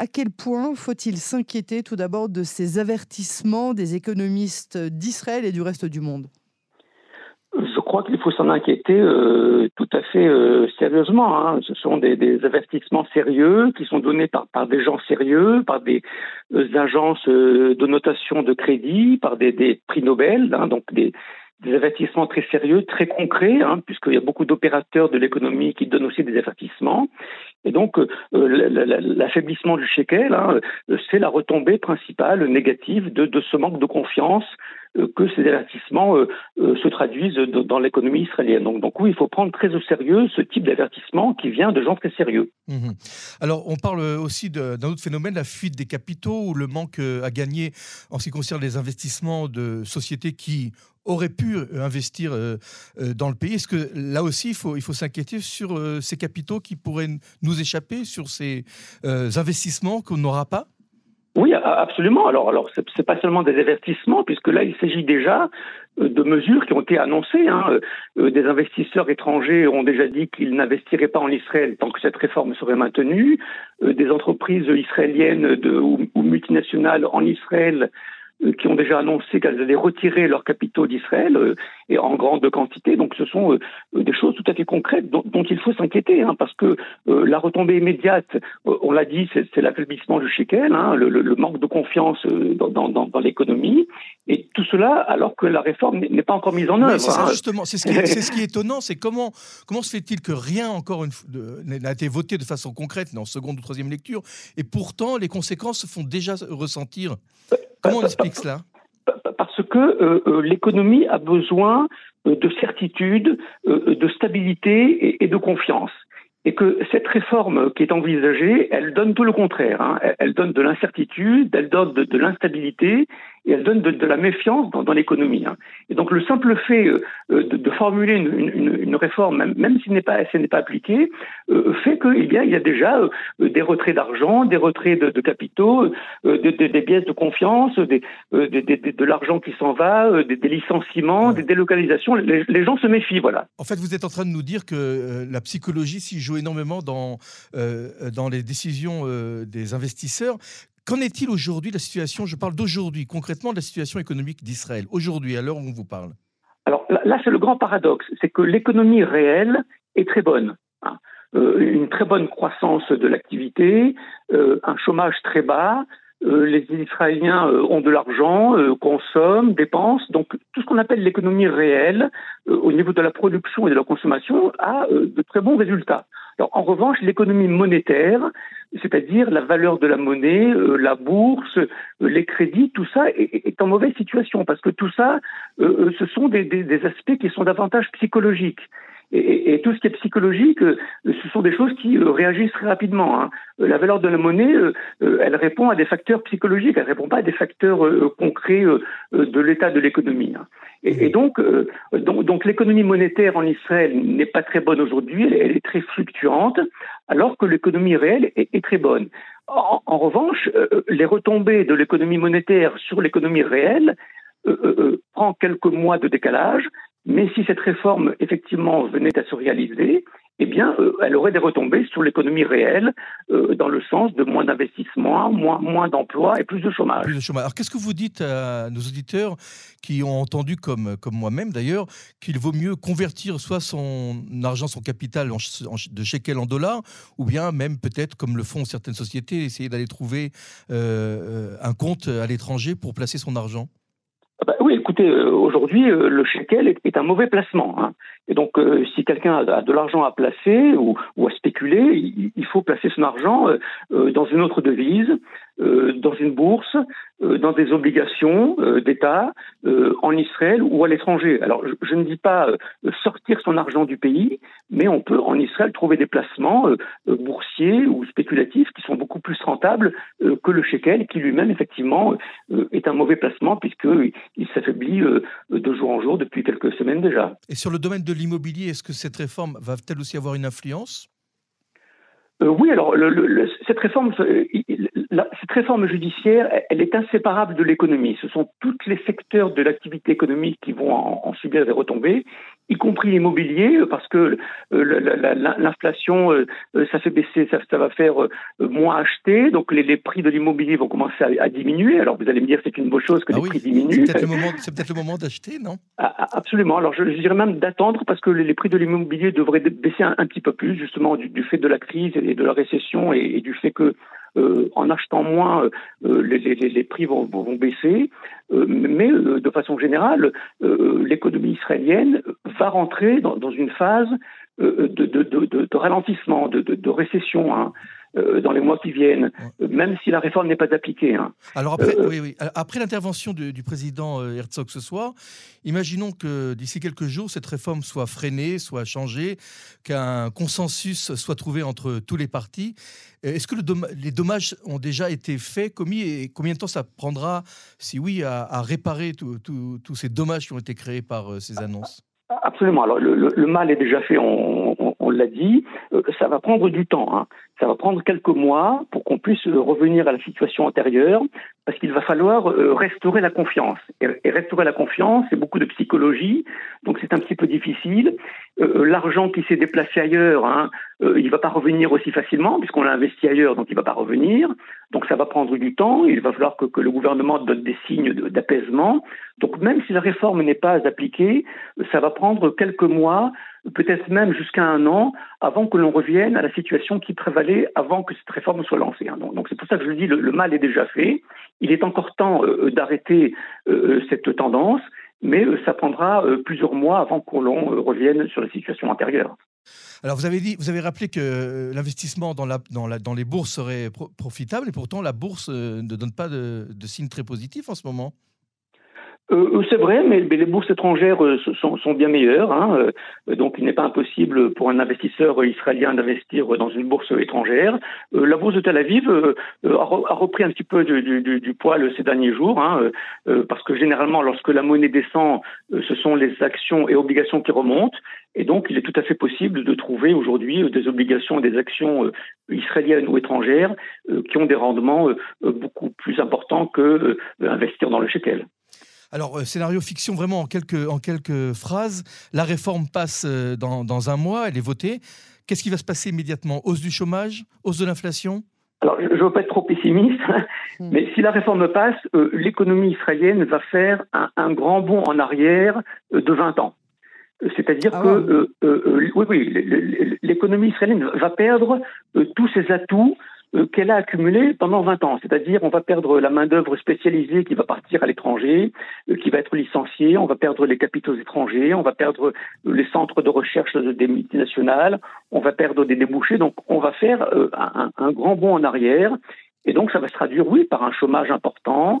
À quel point faut-il s'inquiéter tout d'abord de ces avertissements des économistes d'Israël et du reste du monde? Je crois qu'il faut s'en inquiéter euh, tout à fait euh, sérieusement. Hein. Ce sont des, avertissements sérieux qui sont donnés par, des gens sérieux, par des euh, agences de notation de crédit, par des, prix Nobel, hein, donc des, des avertissements très sérieux, très concrets, hein, puisqu'il y a beaucoup d'opérateurs de l'économie qui donnent aussi des avertissements. Et donc, euh, l'affaiblissement du shekel, hein, c'est la retombée principale négative de, ce manque de confiance euh, que ces avertissements euh, se traduisent dans l'économie israélienne. Donc, donc, oui, il faut prendre très au sérieux ce type d'avertissement qui vient de gens très sérieux. Mmh Alors, on parle aussi d'un autre phénomène, la fuite des capitaux ou le manque à gagner en ce qui concerne les investissements de sociétés qui aurait pu euh, investir euh, euh, dans le pays. Est-ce que là aussi, il faut, il faut s'inquiéter sur ces capitaux qui pourraient nous échapper, sur ces investissements qu'on n'aura pas? Oui, absolument. Alors, alors c'est pas seulement des avertissements, puisque là, il s'agit déjà de mesures qui ont été annoncées. Hein. Des investisseurs étrangers ont déjà dit qu'ils n'investiraient pas en Israël tant que cette réforme serait maintenue. Des entreprises israéliennes ou, multinationales en Israël euh, qui ont déjà annoncé qu'elles allaient retirer leurs capitaux d'Israël euh, et en grande quantité. Donc ce sont euh, des choses tout à fait concrètes dont, il faut s'inquiéter, hein, parce que la retombée immédiate, on l'a dit, c'est l'affaiblissement du shekel, hein, le, le, manque de confiance dans, dans, dans l'économie, et tout cela alors que la réforme n'est pas encore mise en œuvre. c'est hein. justement, c'est ce, ce, qui est étonnant, c'est comment, comment se fait-il que rien encore n'a été voté de façon concrète en seconde ou troisième lecture, et pourtant les conséquences se font déjà ressentir? Comment on explique cela Parce que euh, euh, l'économie a besoin euh, de certitude, de stabilité et de confiance et que cette réforme qui est envisagée, elle donne tout le contraire. Hein. Elle, donne de l'incertitude, elle donne de, l'instabilité et elle donne de, la méfiance dans, l'économie. Hein. Et donc le simple fait euh, de, formuler une, réforme, même, si n'est pas, si n'est pas appliquée, euh, fait qu'il y, il y a déjà euh, des retraits d'argent, des retraits de, capitaux, des pièces de confiance, de l'argent qui s'en va, des, licenciements, des délocalisations. Les, les, gens se méfient, voilà. En fait, vous êtes en train de nous dire que la psychologie s'y joue énormément dans, euh, dans les décisions euh, des investisseurs. Qu'en est-il aujourd'hui de la situation Je parle d'aujourd'hui, concrètement de la situation économique d'Israël, aujourd'hui, à l'heure où on vous parle? Alors là, c'est le grand paradoxe, c'est que l'économie réelle est très bonne. Hein. Euh, une très bonne croissance de l'activité, un chômage très bas, les Israéliens ont de l'argent, consomment, dépensent. Donc tout ce qu'on appelle l'économie réelle, au niveau de la production et de la consommation, a de très bons résultats en revanche, l'économie monétaire, c'est-à-dire la valeur de la monnaie, euh, la bourse, euh, les crédits, tout ça est, en mauvaise situation parce que tout ça, euh, ce sont des, aspects qui sont davantage psychologiques. Et, tout ce qui est psychologique, ce sont des choses qui réagissent très rapidement. Hein. La valeur de la monnaie, elle répond à des facteurs psychologiques, elle répond pas à des facteurs concrets de l'état de l'économie. Hein. Et, donc, donc, l'économie monétaire en Israël n'est pas très bonne aujourd'hui, elle, est très fluctuante, alors que l'économie réelle est, très bonne. En, revanche, les retombées de l'économie monétaire sur l'économie réelle euh, prend quelques mois de décalage, mais si cette réforme, effectivement, venait à se réaliser, eh bien, euh, elle aurait des retombées sur l'économie réelle, euh, dans le sens de moins d'investissement, moins, d'emplois et plus de chômage. Plus de chômage. Alors, qu'est-ce que vous dites à nos auditeurs qui ont entendu, comme, moi-même d'ailleurs, qu'il vaut mieux convertir soit son argent, son capital en, de shekel en dollars, ou bien même peut-être, comme le font certaines sociétés, essayer d'aller trouver euh, un compte à l'étranger pour placer son argent? Bah oui, écoutez, euh, aujourd'hui, euh, le shekel est, un mauvais placement. Hein. Et donc, euh, si quelqu'un a, de l'argent à placer ou, à spéculer, il, faut placer son argent dans une autre devise, dans une bourse, dans des obligations d'État, en Israël ou à l'étranger. Alors, je, ne dis pas sortir son argent du pays, mais on peut en Israël trouver des placements boursiers ou spéculatifs qui sont beaucoup plus rentables que le shekel, qui lui-même, effectivement, est un mauvais placement puisqu'il s'affaiblit de jour en jour depuis quelques semaines déjà. Et sur le domaine de l'immobilier, est-ce que cette réforme va-t-elle aussi avoir une influence? Euh, oui, alors cette réforme, euh, cette réforme judiciaire, elle est inséparable de l'économie. Ce sont tous les secteurs de l'activité économique qui vont en, subir des retombées. y compris l'immobilier, parce que l'inflation, ça fait baisser, ça, va faire moins acheter, donc les, prix de l'immobilier vont commencer à, diminuer. Alors vous allez me dire c'est une bonne chose que ah les prix diminuent. C'est peut-être le moment, d'acheter, non? Ah, ah, Absolument. Alors je, dirais même d'attendre parce que les, prix de l'immobilier devraient baisser un, petit peu plus, justement du, fait de la crise et de la récession et du fait que euh, en achetant moins, euh, euh, les, prix vont, baisser. mais de façon générale, l'économie israélienne va rentrer dans, une phase de, ralentissement, de, récession. Hein. Euh, dans les mois qui viennent, même si la réforme n'est pas appliquée. Hein. Alors après, euh, oui, oui. après l'intervention du, président euh, Herzog ce soir, imaginons que d'ici quelques jours, cette réforme soit freinée, soit changée, qu'un consensus soit trouvé entre tous les partis. Est-ce que le les dommages ont déjà été faits, commis, et combien de temps ça prendra, si oui, à, réparer tous ces dommages qui ont été créés par ces annonces? Absolument. Alors le, mal est déjà fait, on, l'a dit. ça va prendre du temps. Hein. Ça va prendre quelques mois pour qu'on puisse revenir à la situation antérieure, parce qu'il va falloir euh, restaurer la confiance. Et restaurer la confiance, c'est beaucoup de psychologie, donc c'est un petit peu difficile. Euh, euh, l'argent qui s'est déplacé ailleurs, hein, il ne va pas revenir aussi facilement, puisqu'on l'a investi ailleurs, donc il ne va pas revenir. Donc ça va prendre du temps, il va falloir que, le gouvernement donne des signes d'apaisement. Donc même si la réforme n'est pas appliquée, ça va prendre quelques mois, peut-être même jusqu'à un an, avant que l'on revienne à la situation qui prévalait avant que cette réforme soit lancée. Hein. Donc c'est pour ça que je dis, le, le mal est déjà fait. Il est encore temps euh, d'arrêter euh, cette tendance, mais euh, ça prendra plusieurs mois avant que l'on revienne sur la situation antérieure. Alors vous avez dit, vous rappelé que l'investissement dans, les bourses serait profitable, et pourtant la bourse ne donne pas de, de signes très positifs en ce moment. Euh, c'est vrai, mais, les bourses étrangères euh, sont, bien meilleures. Hein, euh, donc, il n'est pas impossible pour un investisseur israélien d'investir dans une bourse étrangère. la bourse de Tel Aviv a, repris un petit peu du poil ces derniers jours, hein, parce que généralement, lorsque la monnaie descend, ce sont les actions et obligations qui remontent. Et donc, il est tout à fait possible de trouver aujourd'hui des obligations et des actions israéliennes ou étrangères qui ont des rendements beaucoup plus importants que investir dans le shekel. Alors, euh, scénario fiction, vraiment en quelques, en quelques phrases. La réforme passe euh, dans, un mois, elle est votée. Qu'est-ce qui va se passer immédiatement? Hausse du chômage? Hausse de l'inflation? Alors, je ne veux pas être trop pessimiste, hmm. mais si la réforme passe, euh, l'économie israélienne va faire un, grand bond en arrière de 20 ans. C'est-à-dire ah que, oui, oui, l'économie israélienne va perdre tous ses atouts qu'elle a accumulé pendant 20 ans. C'est-à-dire, on va perdre la main-d'œuvre spécialisée qui va partir à l'étranger, euh, qui va être licenciée, on va perdre les capitaux étrangers, on va perdre les centres de recherche des multinationales, on va perdre des débouchés. Donc, on va faire euh, un, un grand bond en arrière et donc, ça va se traduire, oui, par un chômage important, euh,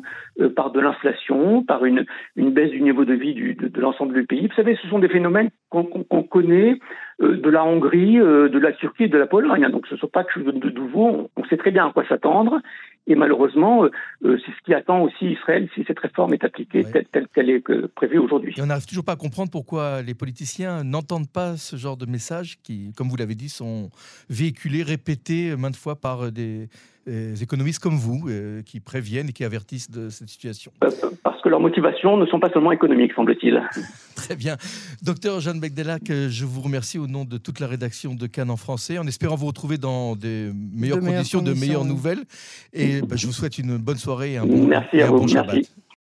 par de l'inflation, par une, une baisse du niveau de vie du, de, l'ensemble du pays. Vous savez, ce sont des phénomènes qu'on connaît euh, de la Hongrie, euh, de la Turquie et de la Pologne. Hein. Donc, ce ne sont pas quelque chose de nouveau. On, sait très bien à quoi s'attendre. Et malheureusement, c'est ce qui attend aussi Israël si cette réforme est appliquée telle qu'elle est prévue aujourd'hui. Et on n'arrive toujours pas à comprendre pourquoi les politiciens n'entendent pas ce genre de messages qui, comme vous l'avez dit, sont véhiculés, répétés maintes fois par des des économistes comme vous euh, qui préviennent et qui avertissent de cette situation euh, Parce que leurs motivations ne sont pas seulement économiques, semble-t-il. Très bien. Docteur Jeanne Begdelac, euh, je vous remercie au nom de toute la rédaction de Cannes en français, en espérant vous retrouver dans des meilleures conditions, de meilleures nouvelles. Et bah, je vous souhaite une bonne soirée et un bon, merci à vous, Merci.